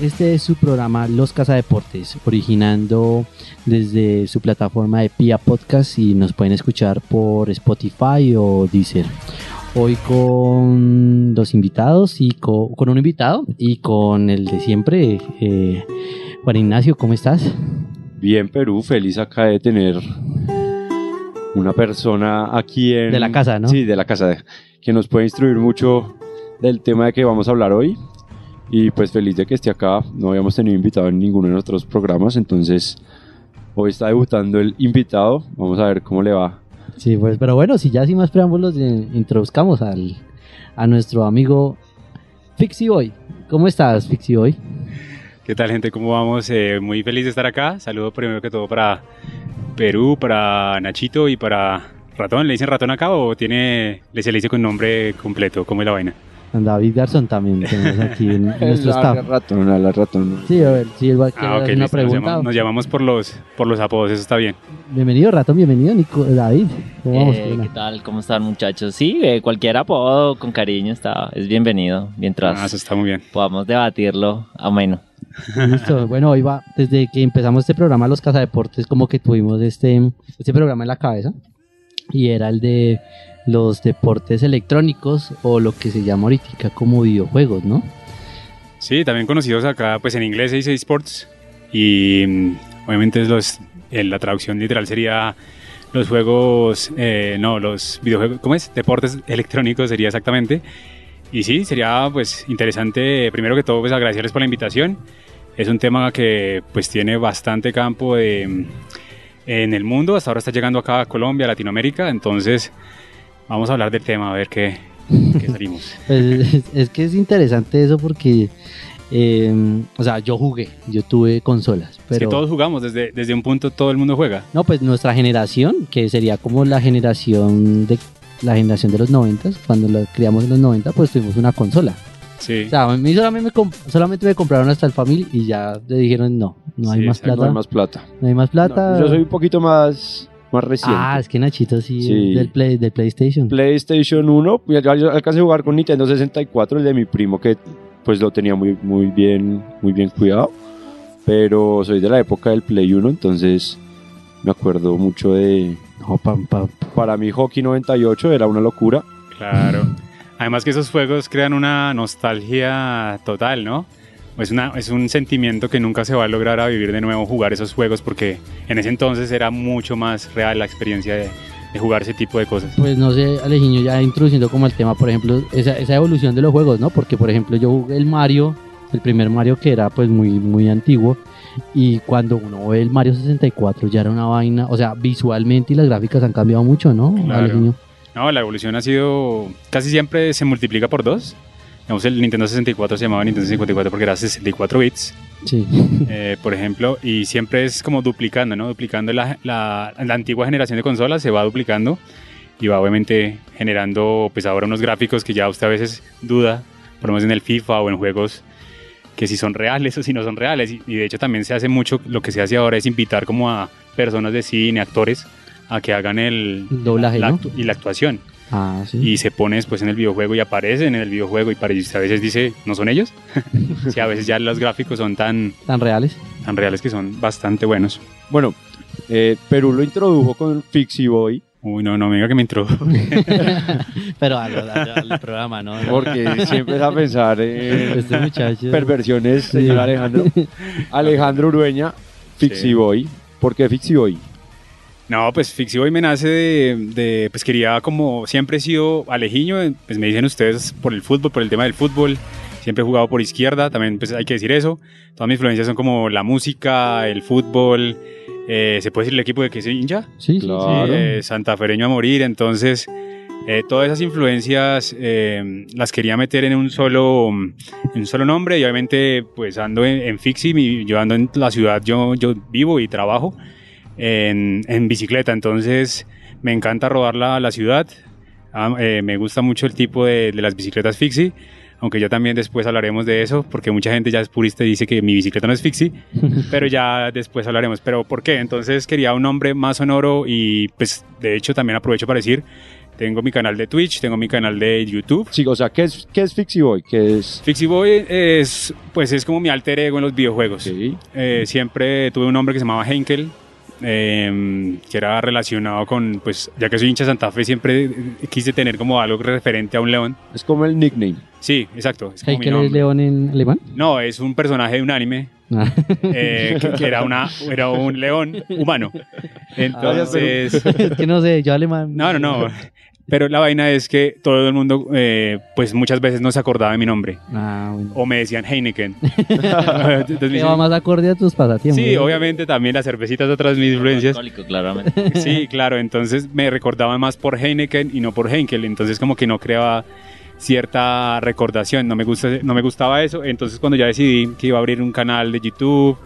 Este es su programa Los Casa Deportes, originando desde su plataforma de Pia Podcast y nos pueden escuchar por Spotify o Deezer. Hoy con dos invitados y co- con, un invitado y con el de siempre, eh, Juan Ignacio, ¿cómo estás? Bien, Perú, feliz acá de tener una persona aquí en... De la casa, ¿no? Sí, de la casa, que nos puede instruir mucho del tema de que vamos a hablar hoy. Y pues feliz de que esté acá. No habíamos tenido invitado en ninguno de nuestros programas, entonces hoy está debutando el invitado. Vamos a ver cómo le va. Sí, pues, pero bueno, si ya sin más preámbulos, eh, introduzcamos al, a nuestro amigo Fixie Boy. ¿Cómo estás, Fixie Boy? ¿Qué tal, gente? ¿Cómo vamos? Eh, muy feliz de estar acá. Saludo primero que todo para Perú, para Nachito y para Ratón. ¿Le dicen Ratón acá o tiene, le se le dice con nombre completo? ¿Cómo es la vaina? David Garzón también tenemos aquí en nuestro la staff. ratón, la ratón. Sí, a ver, si él va a Ah, una. Nos, pregunta. llamamos, nos llamamos por los, por los apodos, eso está bien. Bienvenido, Ratón, bienvenido, Nico, David. ¿Cómo vamos? Eh. ¿Qué tal? ¿Cómo están muchachos? Sí, eh, cualquier apodo con cariño está, es bienvenido mientras Ah, eso está muy bien. podamos debatirlo ameno. Listo. Bueno, hoy va, desde que empezamos este programa, Los Cazadeportes, como que tuvimos este, este programa en la cabeza. Y era el de los deportes electrónicos o lo que se llama ahorita como videojuegos, ¿no? Sí, también conocidos acá, pues en inglés se dice esports y mm, obviamente los, eh, la traducción literal sería los juegos, eh, no, los videojuegos, ¿cómo es? Deportes electrónicos sería exactamente. Y sí, sería pues interesante, primero que todo, pues agradecerles por la invitación. Es un tema que pues tiene bastante campo de, en el mundo, hasta ahora está llegando acá a Colombia, a Latinoamérica, entonces vamos a hablar del tema, a ver qué, qué salimos. Pues, es, es que es interesante eso porque, eh, o sea, yo jugué, yo tuve consolas, Es que pero... todos jugamos, desde, desde un punto todo el mundo juega. No, pues nuestra generación, que sería como la generación de la generación de los 90, cuando la criamos en los 90, pues tuvimos una consola. Sí. O sea, a mí solamente me, solamente me compraron hasta el Family y ya le dijeron no, no hay Sí, más plata. No hay más plata. No hay más plata. No, yo soy un poquito más, más reciente. ah, es que Nachito sí, Sí. del, play, del PlayStation. PlayStation 1, ya- ya yo alcancé a jugar con Nintendo 64, el de mi primo que pues lo tenía muy, muy bien, muy bien cuidado. Pero soy de la época del Play 1, entonces me acuerdo mucho de... No, pam, pam. Para mí Hockey 98 era una locura. Claro. Además que esos juegos crean una nostalgia total, ¿no? Es, una, es un sentimiento que nunca se va a lograr a vivir de nuevo jugar esos juegos porque en ese entonces era mucho más real la experiencia de, de jugar ese tipo de cosas. Pues no sé, Alejiño, ya introduciendo como el tema, por ejemplo, esa, esa evolución de los juegos, ¿no? Porque, por ejemplo, yo jugué el Mario, el primer Mario que era pues muy, muy antiguo, y cuando uno ve el Mario 64 ya era una vaina, o sea, visualmente y las gráficas han cambiado mucho, ¿no? Claro. No, la evolución ha sido... Casi siempre se multiplica por dos. Digamos, el Nintendo 64 se llamaba Nintendo 64 porque era 64 bits. Sí. eh, por ejemplo, y siempre es como duplicando, ¿no? Duplicando la, la, la antigua generación de consolas, se va duplicando y va obviamente generando, pues ahora unos gráficos que ya usted a veces duda, por lo menos en el FIFA o en juegos que si son reales o si no son reales. Y, de hecho también se hace mucho, lo que se hace ahora es invitar como a personas de cine, actores, a que hagan el doblaje, la ¿no? y la actuación. Ah, sí. Y se pone después en el videojuego y aparecen en el videojuego y parece, a veces dice, ¿no son ellos? sí, a veces ya los gráficos son tan, Tan reales. tan reales que son bastante buenos. Bueno, eh, Perú lo introdujo con Fixie Boy, Uy, no, no me diga que me introdujo. Pero al, al- al programa, ¿no? porque siempre es a pensar en Este muchacho. perversiones, Sí. señor Alejandro. Alejandro Urueña, Fixie Sí. Boy. ¿Por qué Fixie Boy? No, pues Fixie Boy me nace de, de, pues quería como, siempre he sido alejiño, pues me dicen ustedes por el fútbol, por el tema del fútbol, siempre he jugado por izquierda, también pues hay que decir eso, todas mis influencias son como la música, el fútbol, eh, ¿se puede decir el equipo de que soy hincha? Sí, Claro. sí. eh, santafereño a morir, entonces eh, todas esas influencias eh, las quería meter en un solo en un solo nombre y obviamente pues ando en, en Fixi, mi- yo ando en la ciudad, yo, yo vivo y trabajo en, en bicicleta, entonces me encanta rodar la, la ciudad, Ah, eh, me gusta mucho el tipo de, de las bicicletas Fixie, aunque ya también después hablaremos de eso, porque mucha gente ya es purista y dice que mi bicicleta no es fixie, pero ya después hablaremos. Pero ¿por qué? Entonces quería un nombre más sonoro y pues de hecho también aprovecho para decir, tengo mi canal de Twitch, tengo mi canal de YouTube. Sí, o sea, ¿qué es, qué es Fixie Boy? ¿Qué es? Fixie Boy es, pues es como mi alter ego en los videojuegos. Sí. Eh, siempre tuve un nombre que se llamaba Henkel, eh, que era relacionado con, pues ya que soy hincha de Santa Fe, siempre quise tener como algo referente a un león. Es como el nickname. Sí, exacto. Es como mi ¿Heikel es nombre. león en alemán? No, es un personaje de un anime Ah. eh, que, que era, una, era un león humano. Entonces, es que no sé, yo alemán. no, no, no. Pero la vaina es que todo el mundo, eh, pues muchas veces no se acordaba de mi nombre. Ah, bueno. O me decían Heineken. Entonces me dicen- más acorde a tus pasatiempos. sí, ¿no? obviamente también las cervecitas de otras mis influencias. Claramente. Sí, claro, entonces me recordaba más por Heineken y no por Henkel, entonces como que no creaba cierta recordación, no me, gusta, no me gustaba eso, entonces cuando ya decidí que iba a abrir un canal de YouTube,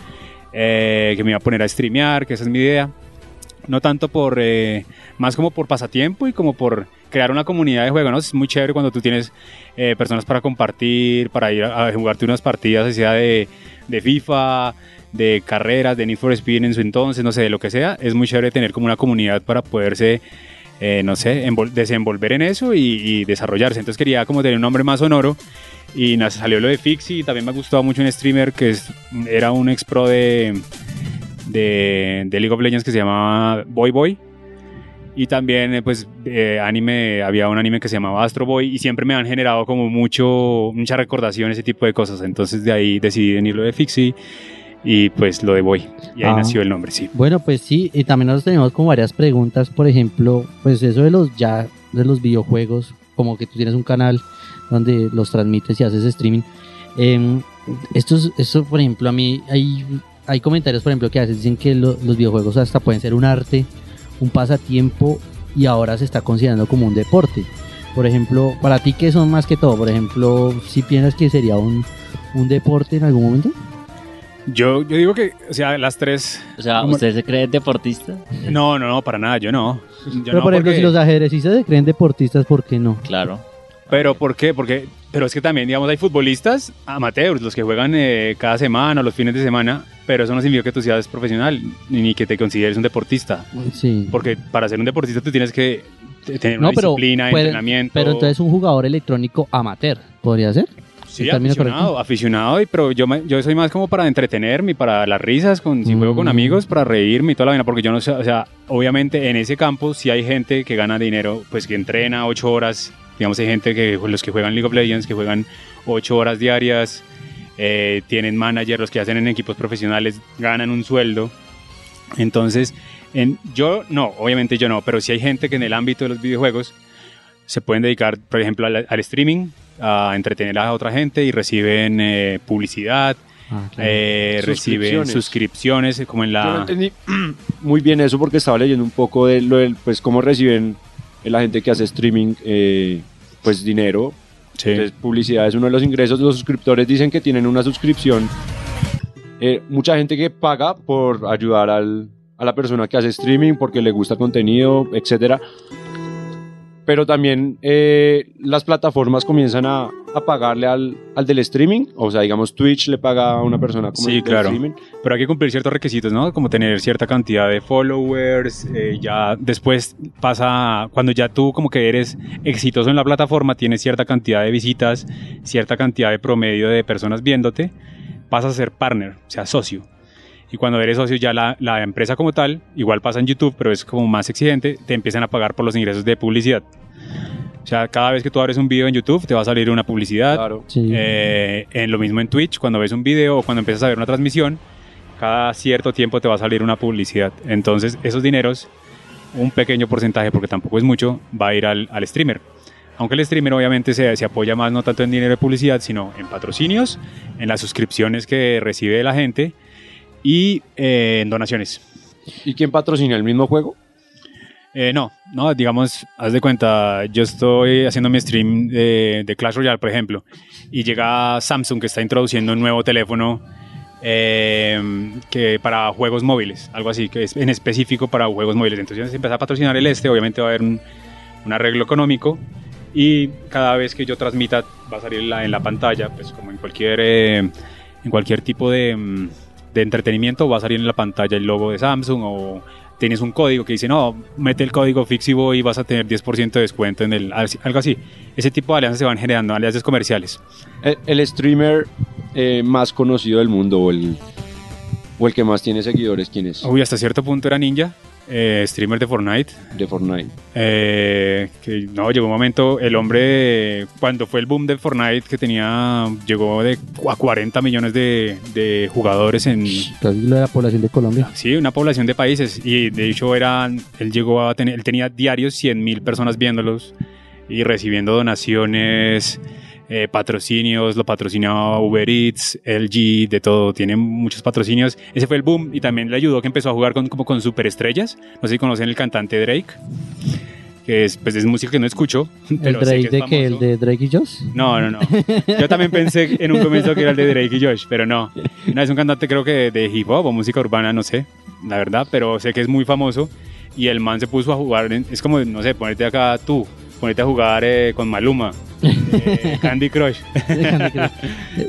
eh, que me iba a poner a streamear, que esa es mi idea, no tanto por, eh, más como por pasatiempo y como por crear una comunidad de juego, ¿no? Es muy chévere cuando tú tienes eh, personas para compartir, para ir a, jugarte unas partidas, sea de, de FIFA, de carreras, de Need for Speed en su entonces, no sé, de lo que sea, es muy chévere tener como una comunidad para poderse, eh, no sé, envol- desenvolver en eso y, desarrollarse. Entonces quería como tener un nombre más sonoro y salió lo de Fixie también me gustaba mucho un streamer que era un ex pro de, de, de League of Legends que se llamaba Boy Boy. Y también, eh, pues, eh, anime, había un anime que se llamaba Astro Boy y siempre me han generado como mucho, mucha recordación, ese tipo de cosas. Entonces de ahí decidí venir lo de Fixie y pues lo de Boy. Y ahí Ah. nació el nombre, sí. Bueno, pues sí, y también nosotros tenemos como varias preguntas, por ejemplo, pues eso de los ya, de los videojuegos, como que tú tienes un canal donde los transmites y haces streaming. Em, esto, es- esto, por ejemplo, a mí hay, hay comentarios, por ejemplo, que a veces dicen que lo- los videojuegos hasta pueden ser un arte, un pasatiempo y ahora se está considerando como un deporte. Por ejemplo, para ti, ¿qué son más que todo? Por ejemplo, si piensas que sería un, un deporte en algún momento? Yo, yo digo que, o sea, las tres... O sea, Como- ¿usted se cree deportista? No, no, no, para nada, yo no. Yo Pero no, por ejemplo, porque- si los ajedrecistas se creen deportistas, ¿por qué no? Claro. Pero ¿por qué? Porque, pero es que también, digamos, hay futbolistas amateurs, los que juegan eh, cada semana o los fines de semana, pero eso no significa que tú seas profesional ni que te consideres un deportista. Sí. Porque para ser un deportista tú tienes que tener una pero disciplina, puede- entrenamiento. Pero entonces un jugador electrónico amateur, ¿podría ser? Sí, ¿El término aficionado, aficionado, y- pero yo, me- yo soy más como para entretenerme, y para las risas, con, si juego con Mm. amigos, para reírme y toda la vaina, porque yo no sé, o sea, obviamente en ese campo sí hay gente que gana dinero, pues que entrena ocho horas, digamos, hay gente que, los que juegan League of Legends, que juegan ocho horas diarias, eh, tienen managers, los que hacen en equipos profesionales, ganan un sueldo, entonces, en, yo no, obviamente yo no, pero sí hay gente que en el ámbito de los videojuegos se pueden dedicar, por ejemplo, al, al streaming, a entretener a otra gente y reciben eh, publicidad, Ah, claro. eh, reciben Suscripciones. como en Yo no la... entendí muy bien eso porque estaba leyendo un poco de lo del, pues, cómo reciben la gente que hace streaming, eh, pues, dinero. Sí. Entonces, publicidad es uno de los ingresos. Los suscriptores dicen que tienen una suscripción. Eh, mucha gente que paga por ayudar al- a la persona que hace streaming porque le gusta el contenido, etcétera. Pero también eh, las plataformas comienzan a, a pagarle al, al del streaming. O sea, digamos, Twitch le paga a una persona como Sí, el claro. streaming. Pero hay que cumplir ciertos requisitos, ¿no? Como tener cierta cantidad de followers, eh, ya después pasa, cuando ya tú como que eres exitoso en la plataforma, tienes cierta cantidad de visitas, cierta cantidad de promedio de personas viéndote, pasas a ser partner, o sea, socio. Y cuando eres socio ya la, la empresa como tal, igual pasa en YouTube, pero es como más exigente, te empiezan a pagar por los ingresos de publicidad. O sea, cada vez que tú abres un video en YouTube te va a salir una publicidad, Claro. Sí. eh, en lo mismo en Twitch, cuando ves un video o cuando empiezas a ver una transmisión, cada cierto tiempo te va a salir una publicidad. Entonces, esos dineros, un pequeño porcentaje, porque tampoco es mucho, va a ir al, al streamer. Aunque el streamer obviamente se, se apoya más no tanto en dinero de publicidad, sino en patrocinios, en las suscripciones que recibe la gente y eh, en donaciones. ¿Y quién patrocina el mismo juego? Eh, no, no, digamos, haz de cuenta, yo estoy haciendo mi stream de, Clash Royale, por ejemplo, y llega Samsung que está introduciendo un nuevo teléfono eh, que para juegos móviles, algo así, que es en específico para juegos móviles. Entonces, si empieza a patrocinar el este, obviamente va a haber un, arreglo económico y cada vez que yo transmita va a salir en la, en la pantalla, pues como en cualquier, eh, en cualquier tipo de, mm, de entretenimiento va a salir en la pantalla el logo de Samsung o tienes un código que dice, no, mete el código Fixibo y vas a tener 10% de descuento en el, algo así. Ese tipo de alianzas se van generando, alianzas comerciales. El, el streamer eh, más conocido del mundo o el, o el que más tiene seguidores, ¿quién es? Uy, hasta cierto punto era Ninja, eh, streamer de Fortnite. De Fortnite. Eh, que no, llegó un momento, el hombre, cuando fue el boom de Fortnite, que tenía, llegó de a 40 millones de, de jugadores en, Casi la población de Colombia. Sí, una población de países. Y de hecho eran, él llegó a tener, él tenía diarios 100 mil personas viéndolos y recibiendo donaciones, eh, patrocinios, lo patrocinaba Uber Eats, LG, de todo, tiene muchos patrocinios. Ese fue el boom y también le ayudó que empezó a jugar con, como con superestrellas. No sé si conocen el cantante Drake, que es, pues es música que no escucho. ¿El sé Drake es de que ¿El de Drake y Josh? No, no, no. Yo también pensé en un comienzo que era el de Drake y Josh, pero no. No, es un cantante creo que de hip hop o música urbana, no sé, la verdad, pero sé que es muy famoso y el man se puso a jugar, en- es como, no sé, ponerte acá tú, ponerte a jugar eh, con Maluma, eh, Candy Crush.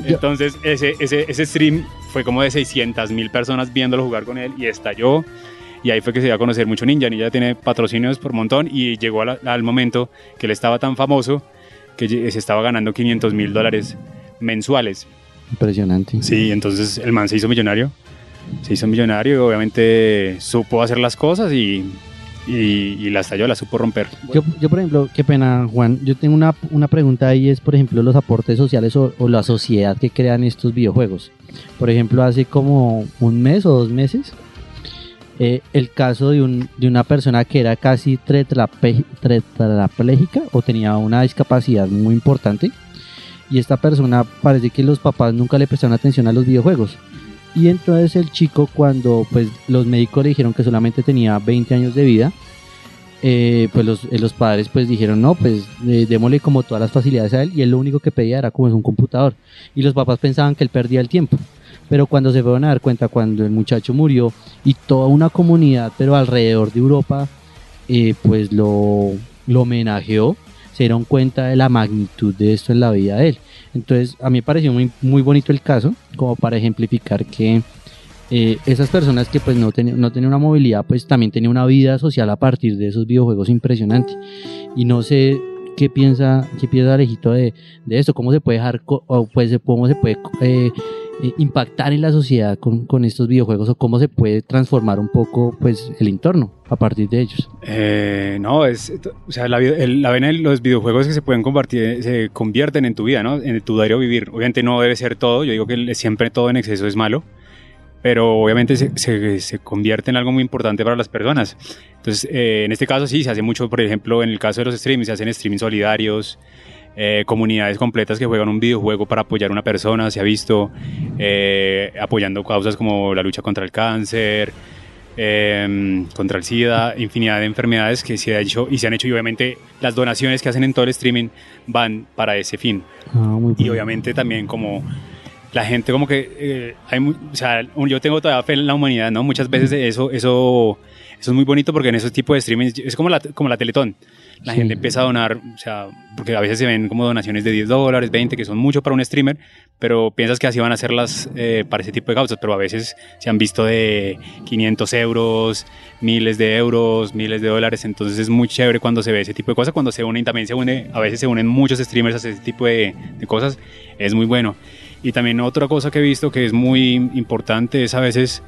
Entonces ese, ese, ese stream fue como de 600 mil personas viéndolo jugar con él y estalló. Y ahí fue que se dio a conocer mucho Ninja. Ninja tiene patrocinios por montón y llegó la- al momento que él estaba tan famoso que se estaba ganando 500 mil dólares mensuales. Impresionante. Sí, entonces el man se hizo millonario. Se hizo millonario y obviamente supo hacer las cosas y, y, y la estalló, la supo romper. Yo, yo, por ejemplo, qué pena, Juan. Yo tengo una, una pregunta ahí, es, por ejemplo, los aportes sociales o, o la sociedad que crean estos videojuegos. Por ejemplo, hace como un mes o dos meses, eh, el caso de, un, de una persona que era casi tetrapléjica o tenía una discapacidad muy importante. Y esta persona parece que los papás nunca le prestaron atención a los videojuegos. Y entonces el chico cuando pues los médicos le dijeron que solamente tenía 20 años de vida, eh, pues los, eh, los padres pues dijeron no, pues eh, démosle como todas las facilidades a él y él lo único que pedía era como es un computador. Y los papás pensaban que él perdía el tiempo. Pero cuando se fueron a dar cuenta, cuando el muchacho murió y toda una comunidad, pero alrededor de Europa, eh, pues lo, lo homenajeó, se dieron cuenta de la magnitud de esto en la vida de él. Entonces, a mí me pareció muy, muy bonito el caso, como para ejemplificar que eh, esas personas que pues no tenían no tenían una movilidad, pues también tenían una vida social a partir de esos videojuegos impresionante. Y no sé qué piensa, qué piensa Alejito de, de esto, cómo se puede dejar, o pues cómo se puede eh, eh, impactar en la sociedad con, estos videojuegos o cómo se puede transformar un poco pues el entorno a partir de ellos. Eh, no, es, o sea, la, la vena de los videojuegos que se pueden convertir, se convierten en tu vida, ¿no? En tu diario vivir. Obviamente no debe ser todo, yo digo que siempre todo en exceso es malo, pero obviamente se, se, se convierte en algo muy importante para las personas. Entonces, eh, en este caso sí, se hace mucho, por ejemplo, en el caso de los streamings, se hacen streamings solidarios, eh, comunidades completas que juegan un videojuego para apoyar a una persona, se ha visto eh, apoyando causas como la lucha contra el cáncer, eh, contra el SIDA, infinidad de enfermedades que se ha hecho y se han hecho y obviamente las donaciones que hacen en todo el streaming van para ese fin. Ah, Y obviamente también como la gente como que eh, hay o sea, yo tengo todavía fe en la humanidad, ¿no? Muchas veces eso eso eso es muy bonito porque en esos tipos de streaming es como la como la Teletón. La gente empieza a donar, o sea, porque a veces se ven como donaciones de 10 dólares, 20, que son mucho para un streamer, pero piensas que así van a ser las eh, para ese tipo de causas, pero a veces se han visto de 500 euros, miles de euros, miles de dólares, entonces es muy chévere cuando se ve ese tipo de cosas, cuando se unen, también se une, a veces se unen muchos streamers a ese tipo de, de cosas, es muy bueno. Y también otra cosa que he visto que es muy importante es a veces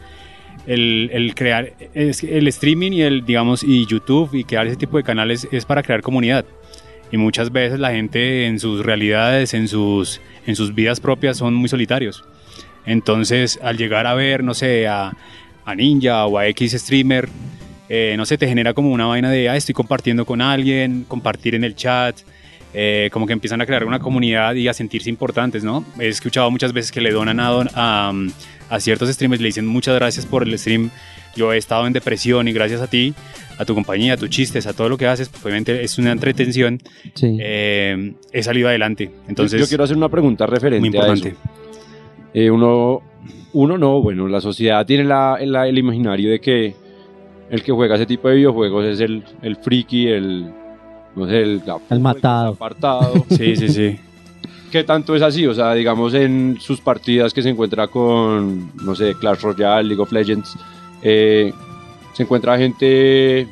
el, crear el streaming y el digamos y YouTube y crear ese tipo de canales es para crear comunidad y muchas veces la gente en sus realidades en sus en sus vidas propias son muy solitarios entonces al llegar a ver no sé a, a Ninja o a X streamer eh, no sé te genera como una vaina de ah, estoy compartiendo con alguien compartir en el chat eh, como que empiezan a crear una comunidad y a sentirse importantes, ¿no? He escuchado muchas veces que le donan a, don- a, a ciertos streamers, le dicen muchas gracias por el stream, yo he estado en depresión y gracias a ti, a tu compañía, a tus chistes, a todo lo que haces, pues, obviamente es una entretención, Sí. eh, he salido adelante. Entonces, yo quiero hacer una pregunta referente muy importante. a eso. Eh, uno, uno no, bueno, la sociedad tiene la, la- el imaginario de que el que juega ese tipo de videojuegos es el, el friki, el, no sé, el, El matado. apartado. Sí, sí, sí. ¿Qué tanto es así? O sea, digamos en sus partidas que se encuentra con, no sé, Clash Royale, League of Legends, eh, se encuentra gente,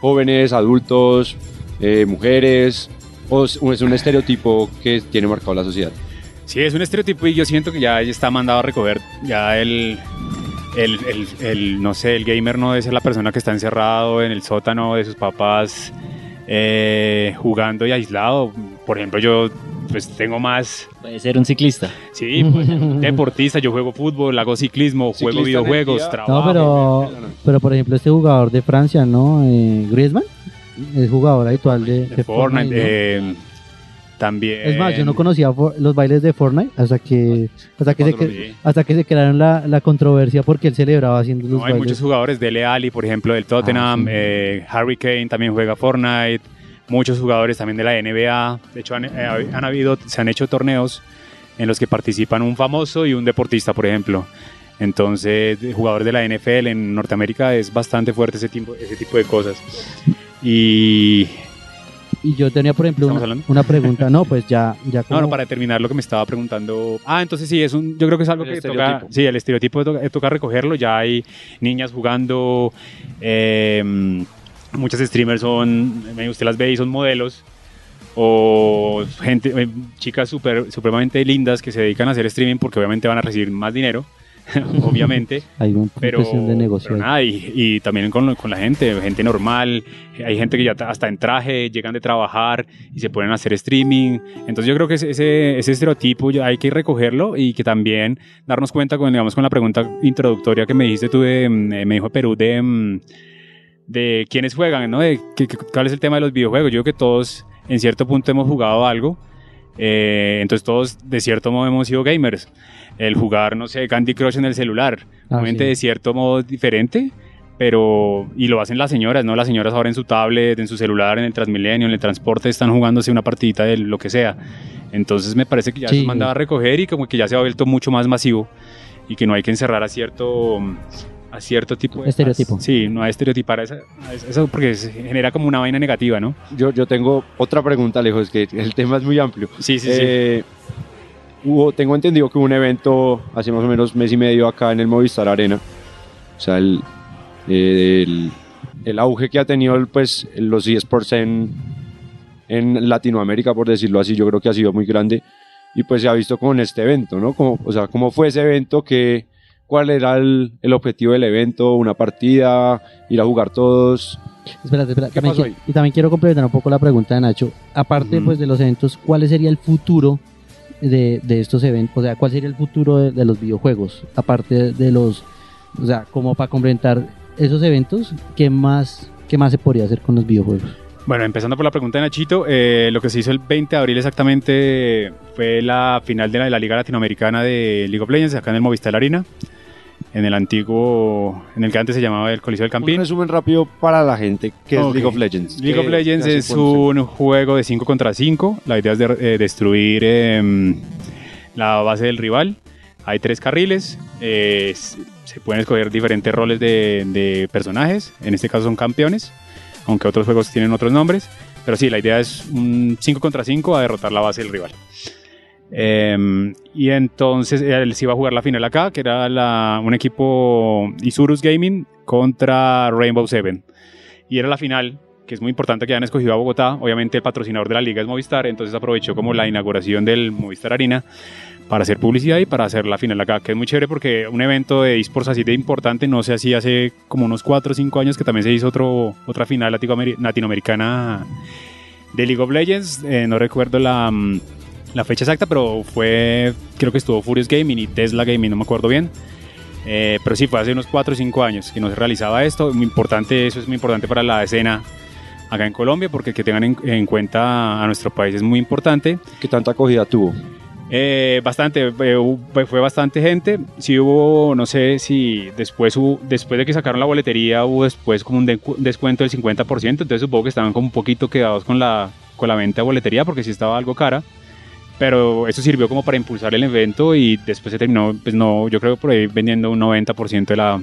jóvenes, adultos, eh, mujeres, o es un estereotipo que tiene marcado la sociedad. Sí, es un estereotipo y yo siento que ya está mandado a recoger. Ya el, el, el- el, no sé, el gamer no es la persona que está encerrado en el sótano de sus papás eh, jugando y aislado. Por ejemplo, yo pues tengo más, Puede ser un ciclista. sí, pues, deportista, yo juego fútbol, hago ciclismo, juego Ciclista videojuegos, energía. trabajo. No, pero, pero por ejemplo, este jugador de Francia, ¿no? Eh, Griezmann, es jugador habitual de, de de Fortnite, ¿no? eh, también. Es más, yo no conocía for- los bailes de Fortnite hasta que hasta que se, Cuando lo cre- vi. hasta que se crearon la, la controversia porque él celebraba haciendo los No, hay bailes. muchos jugadores, Dele Alli, por ejemplo, del Tottenham, Ah, sí. eh, Harry Kane también juega Fortnite, muchos jugadores también de la NBA, de hecho han, eh, han habido, se han hecho torneos en los que participan un famoso y un deportista, por ejemplo. Entonces, de- jugadores de la NFL en Norteamérica es bastante fuerte ese tipo, ese tipo de cosas. Y Y yo tenía, por ejemplo, ¿Estamos una, una pregunta. No, pues ya, ya como... No, no, para terminar lo que me estaba preguntando. Ah, entonces sí, es un, yo creo que es algo El que toca, sí, el estereotipo toca, toca recogerlo. Ya hay niñas jugando, eh, muchas streamers son, usted las ve y son modelos, o gente, eh, chicas super, supremamente lindas que se dedican a hacer streaming porque obviamente van a recibir más dinero, obviamente. Hay una Pero, de negocio. pero nada, y, y también con, con la gente, gente normal, hay gente que ya ta- hasta en traje llegan de trabajar y se ponen a hacer streaming. Entonces yo creo que ese, ese, estereotipo hay que recogerlo y que también darnos cuenta con, digamos, con la pregunta introductoria que me dijiste tú de, mm, eh, me dijo Perú, de, mm, de quiénes juegan, ¿no? De qué- qué- cuál es el tema de los videojuegos. Yo creo que todos en cierto punto hemos jugado algo. eh, entonces todos de cierto modo hemos sido gamers. El jugar, no sé, Candy Crush en el celular, Ah, obviamente sí. de cierto modo diferente, pero y lo hacen las señoras, ¿no? Las señoras ahora en su tablet, en su celular, en el Transmilenio, en el transporte están jugándose una partidita de lo que sea. Entonces me parece que ya Sí. se mandaba a recoger y como que ya se ha vuelto mucho más masivo y que no hay que encerrar a cierto a cierto tipo de Estereotipo. Sí, no hay estereotipar esa, a eso porque se genera como una vaina negativa, ¿no? Yo, yo tengo otra pregunta, lejos, que el tema es muy amplio. Sí, sí, Eh, hubo, tengo entendido que hubo un evento hace más o menos mes y medio acá en el Movistar Arena. O sea, el, eh, el, el auge que ha tenido pues, los eSports en, en Latinoamérica, por decirlo así, yo creo que ha sido muy grande. Y pues se ha visto con este evento, ¿no? Como, o sea, ¿cómo fue ese evento? que ¿Cuál era el, el objetivo del evento? ¿Una partida? ¿Ir a jugar todos? Espérate, espérate. ¿Qué También pasó qui- ahí? y también quiero complementar un poco la pregunta de Nacho. Aparte pues, de los eventos, ¿cuál sería el futuro de, de estos eventos? O sea, ¿cuál sería el futuro de, de los videojuegos? Aparte de los... O sea, como para complementar esos eventos, ¿qué más, ¿qué más se podría hacer con los videojuegos? Bueno, empezando por la pregunta de Nachito, eh, lo que se hizo el 20 de abril exactamente fue la final de la, de la Liga Latinoamericana de League of Legends, acá en el Movistar Arena, en el antiguo, en el que antes se llamaba el Coliseo del Un Campín. resumen rápido para la gente que es. League of Legends. League of ¿Qué- Legends es un juego de 5 contra 5. La idea es de- eh, destruir em, la base del rival. Hay tres carriles. eh, se pueden escoger diferentes roles de, de personajes. En este caso son campeones, aunque otros juegos tienen otros nombres. Pero sí, la idea es un 5 contra 5 a derrotar la base del rival. Em, y entonces eh, él se iba a jugar la final acá, que era la- un equipo Isurus Gaming contra Rainbow Seven. Y era la final, que es muy importante que hayan escogido a Bogotá. Obviamente el patrocinador de la liga es Movistar, entonces aprovechó como la inauguración del Movistar Arena para hacer publicidad y para hacer la final acá, que es muy chévere porque un evento de esports así de importante no se hacía hace como unos 4 o 5 años que también se hizo otro, otra final latinoamer- latinoamericana de League of Legends. Eh, no recuerdo la, mm, la fecha exacta, pero fue, creo que estuvo Furious Gaming y Tesla Gaming, no me acuerdo bien. Eh, pero sí, fue hace unos 4 o 5 años que no se realizaba esto. Muy importante, eso es muy importante para la escena acá en Colombia, porque que tengan en, en cuenta a nuestro país es muy importante. ¿Qué tanta acogida tuvo? Eh, bastante, eh, hu- fue bastante gente. Sí hubo, no sé si después hubo, después de que sacaron la boletería hubo después como un descuento del 50%, entonces supongo que estaban como un poquito quedados con la, con la venta de boletería porque sí estaba algo cara. Pero eso sirvió como para impulsar el evento y después se terminó, pues no, yo creo por ahí vendiendo un 90% de la,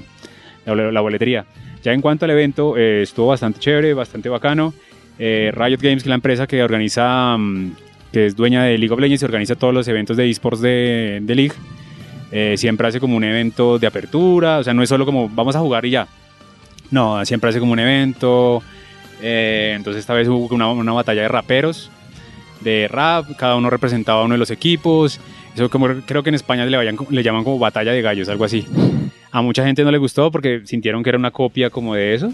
la, la boletería. Ya en cuanto al evento, eh, estuvo bastante chévere, bastante bacano. Eh, Riot Games, que es la empresa que organiza, mm, que es dueña de League of Legends y organiza todos los eventos de esports de, de League, eh, siempre hace como un evento de apertura, o sea, no es solo como vamos a jugar y ya. No, siempre hace como un evento. eh, entonces esta vez hubo una, una batalla de raperos, de rap, cada uno representaba a uno de los equipos. Eso como creo que en España le, vayan- le llaman como batalla de gallos, algo así. A mucha gente no le gustó porque sintieron que era una copia como de eso.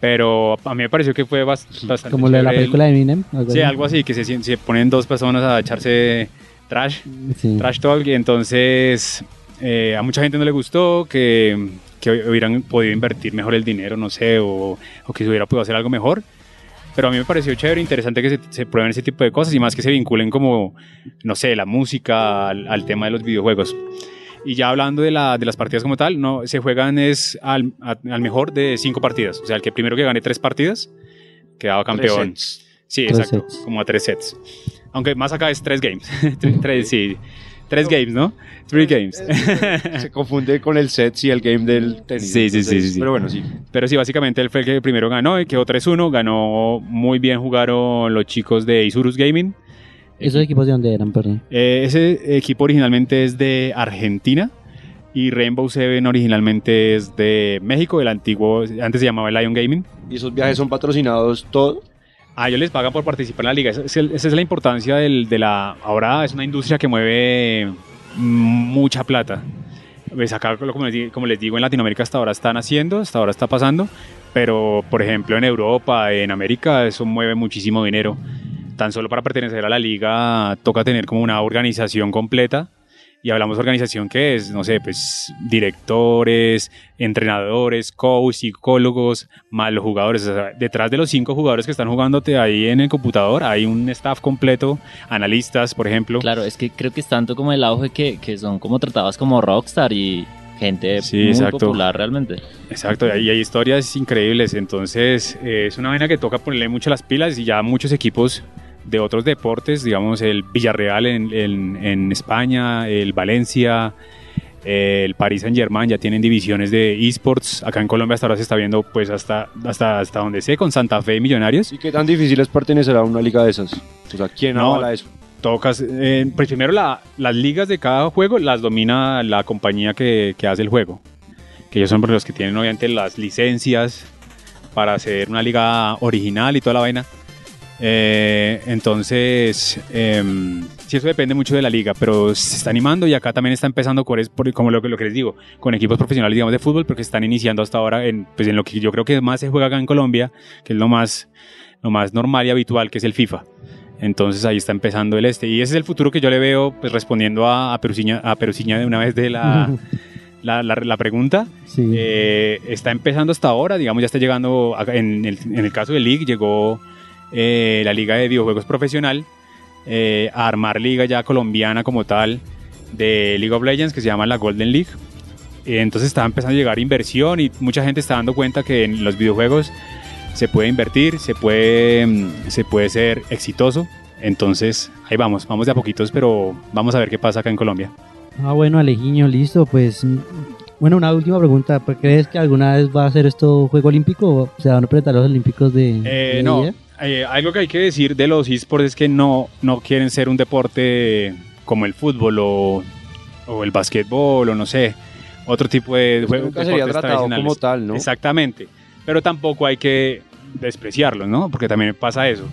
Pero a mí me pareció que fue bas- bastante Como lo de la película de Eminem. Sí, algo así, que se, ponen dos personas a echarse trash, Sí. trash talk y entonces eh, a mucha gente no le gustó que, que hubieran podido invertir mejor el dinero, no sé, o, o que se hubiera podido hacer algo mejor. Pero a mí me pareció chévere, interesante que se, se prueben ese tipo de cosas y más que se vinculen como, no sé, la música al, al tema de los videojuegos. Y ya hablando de, la, de las partidas como tal, no, se juegan es al, a- al mejor de cinco partidas. O sea, el que primero que gane tres partidas quedaba campeón. Sí, Tres exacto, sets. como a tres sets. Aunque más acá es tres games. Tres- tres, sí, tres games, ¿no? Three games. Se confunde con el set y el game del tenis. Sí, sí, sí, sí, sí. Pero bueno, sí. Pero sí, básicamente él fue el que primero ganó y quedó 3-1. Ganó muy bien, jugaron los chicos de Isurus Gaming. ¿Esos equipos de dónde eran, perdón? Eh, ese equipo originalmente es de Argentina y Rainbow Seven originalmente es de México, el antiguo, antes se llamaba Lion Gaming. Y esos viajes son patrocinados todo. A ellos les pagan por participar en la liga. Esa es, la importancia del- de la... Ahora es una industria que mueve mucha plata. Pues acá, como les, como les digo, en Latinoamérica hasta ahora están haciendo, hasta ahora está pasando, pero por ejemplo en Europa, en América, eso mueve muchísimo dinero. Tan solo para pertenecer a la liga toca tener como una organización completa. Y hablamos de organización que es, no sé, pues directores, entrenadores, coach, psicólogos, más los jugadores. O sea, detrás de los cinco jugadores que están jugándote ahí en el computador hay un staff completo, analistas, por ejemplo. Claro, es que creo que es tanto como el auge que, que son como tratadas como rockstar y gente Sí, muy exacto. popular realmente. Exacto, y hay historias increíbles, entonces eh, es una vaina que toca ponerle mucho las pilas y ya muchos equipos de otros deportes, digamos el Villarreal en, en- en España, el Valencia, el Paris Saint Germain ya tienen divisiones de esports, acá en Colombia hasta ahora se está viendo pues hasta, hasta, hasta donde sé, con Santa Fe y Millonarios. ¿Y qué tan difícil es pertenecer a una liga de esas? O sea, ¿quién No, avala eso? Tocas, eh, pues primero la- las ligas de cada juego las domina la compañía que, que hace el juego. Que ellos son los que tienen obviamente las licencias para hacer una liga original y toda la vaina. Eh, entonces, em, sí, eso depende mucho de la liga, pero se está animando y acá también está empezando, por- como lo, que- lo que les digo, con equipos profesionales, digamos, de fútbol, porque están iniciando hasta ahora en, pues, en lo que yo creo que más se juega acá en Colombia, que es lo más, lo más normal y habitual, que es el FIFA. Entonces ahí está empezando el este. Y ese es el futuro que yo le veo, pues respondiendo a, a Perusiña, a Perusiña de una vez de la, la, la- la pregunta. Sí. Eh, está empezando hasta ahora, digamos, ya está llegando, en el, en el caso de League, llegó eh, la Liga de Videojuegos Profesional eh, a armar liga ya colombiana como tal de League of Legends, que se llama la Golden League. Eh, entonces está empezando a llegar inversión y mucha gente está dando cuenta que en los videojuegos se puede invertir, se puede, mm, se puede ser exitoso. Entonces, ahí vamos, vamos de a poquitos, pero vamos a ver qué pasa acá en Colombia. Ah, bueno, Alejiño, listo. Pues, mm, bueno, una última pregunta. ¿Pues ¿Crees que alguna vez va a ser esto Juego Olímpico? ¿O ¿Se van a presentar los Olímpicos de.? Eh, de no, día? Eh, algo que hay que decir de los esports es que no, no quieren ser un deporte como el fútbol o, o el básquetbol o no sé, otro tipo de juegos. Nunca sería tratado como tal, ¿no? Exactamente, pero tampoco hay que despreciarlos, ¿no? Porque también pasa eso.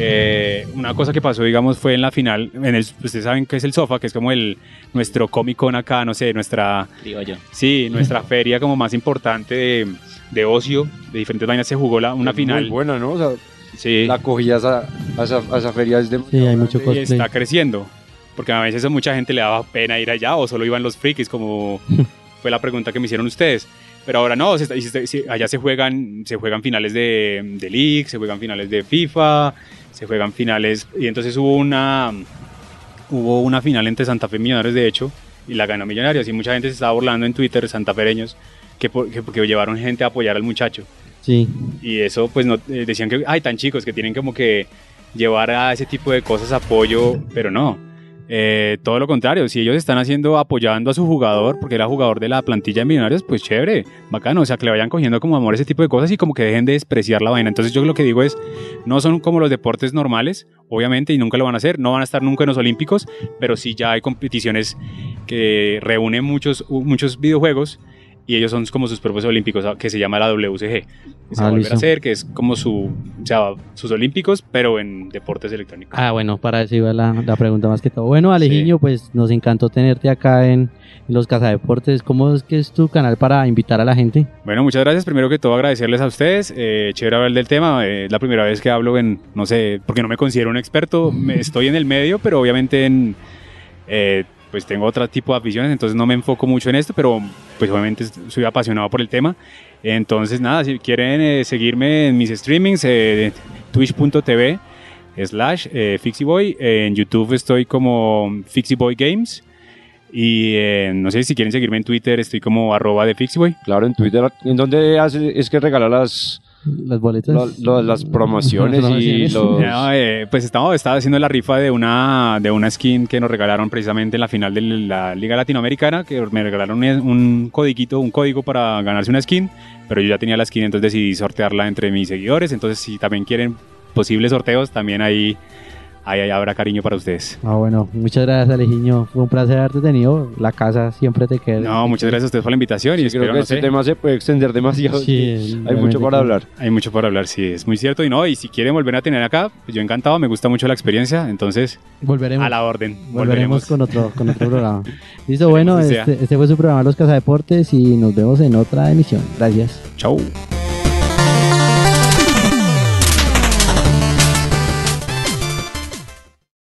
Eh, una cosa que pasó, digamos, fue en la final, en el, ustedes saben que es el sofá, que es como el nuestro Comic Con acá, no sé, nuestra, Digo yo. sí, nuestra feria como más importante de, de ocio, de diferentes vainas, se jugó la, una Es final. Muy buena, ¿no? O sea, Sí. la acogida a esa, a esa, a esa feria es de... Sí, hay mucho y está creciendo. Porque a veces a mucha gente le daba pena ir allá o solo iban los frikis, como fue la pregunta que me hicieron ustedes. Pero ahora no, se está- se- se- allá se juegan, se juegan finales de, de League, se juegan finales de FIFA, se juegan finales. Y entonces hubo una, hubo una final entre Santa Fe y Millonarios, de hecho, y la ganó Millonarios. Y mucha gente se estaba burlando en Twitter, santafereños, que, por- que porque llevaron gente a apoyar al muchacho. Y eso, pues, no, eh, decían que, ay, tan chicos, que tienen como que llevar a ese tipo de cosas apoyo, pero no. Eh, todo lo contrario, si ellos están haciendo, apoyando a su jugador, porque era jugador de la plantilla de Millonarios, pues chévere, bacano, o sea, que le vayan cogiendo como amor ese tipo de cosas y como que dejen de despreciar la vaina. Entonces yo lo que digo es, no son como los deportes normales, obviamente, y nunca lo van a hacer, no van a estar nunca en los Olímpicos, pero sí ya hay competiciones que reúnen muchos, muchos videojuegos y ellos son como sus propios olímpicos, que se llama la WCG, que se Ah, va a volver listo. a hacer, que es como su, o sea, sus olímpicos, pero en deportes electrónicos. Ah, bueno, para eso iba la, la pregunta más que todo. Bueno, Alejiño, pues nos encantó tenerte acá en, en los Cazadeportes. ¿Cómo es que es tu canal para invitar a la gente? Bueno, muchas gracias. Primero que todo, agradecerles a ustedes. Eh, chévere hablar del tema. Eh, es la primera vez que hablo en, no sé, porque no me considero un experto. Estoy en el medio, pero obviamente en, eh, pues tengo otro tipo de aficiones, entonces no me enfoco mucho en esto, pero pues obviamente soy apasionado por el tema. Entonces, nada, si quieren eh, seguirme en mis streamings, eh, twitch.tv slash eh. En YouTube estoy como Fixieboy Games. Y eh, no sé si quieren seguirme en Twitter, estoy como arroba de Fixieboy. Claro, en Twitter, ¿en dónde hace, es que regala las, Las boletas. lo- lo- las promociones Las y los... No, eh, pues estaba, estaba haciendo la rifa de una, de una skin que nos regalaron precisamente en la final de la Liga Latinoamericana, que me regalaron un, codiguito, un código para ganarse una skin, pero yo ya tenía la skin, entonces decidí sortearla entre mis seguidores, entonces si también quieren posibles sorteos, también ahí, ahí, ahí habrá cariño para ustedes. Ah, bueno, muchas gracias, Alejiño. Fue un placer haberte tenido. La casa siempre te queda. No, muchas gracias a ustedes por la invitación y espero, creo que no este sé, tema se puede extender demasiado. Sí, Hay mucho para que- hablar. hay mucho por hablar, sí, es muy cierto y no, y si quieren volver a tener acá, pues yo encantado, me gusta mucho la experiencia, entonces Volveremos. a la orden, Volveremos con otro, con otro programa. Listo, bueno, este, este fue su programa Los Cazadeportes y nos vemos en otra emisión. Gracias. Chau.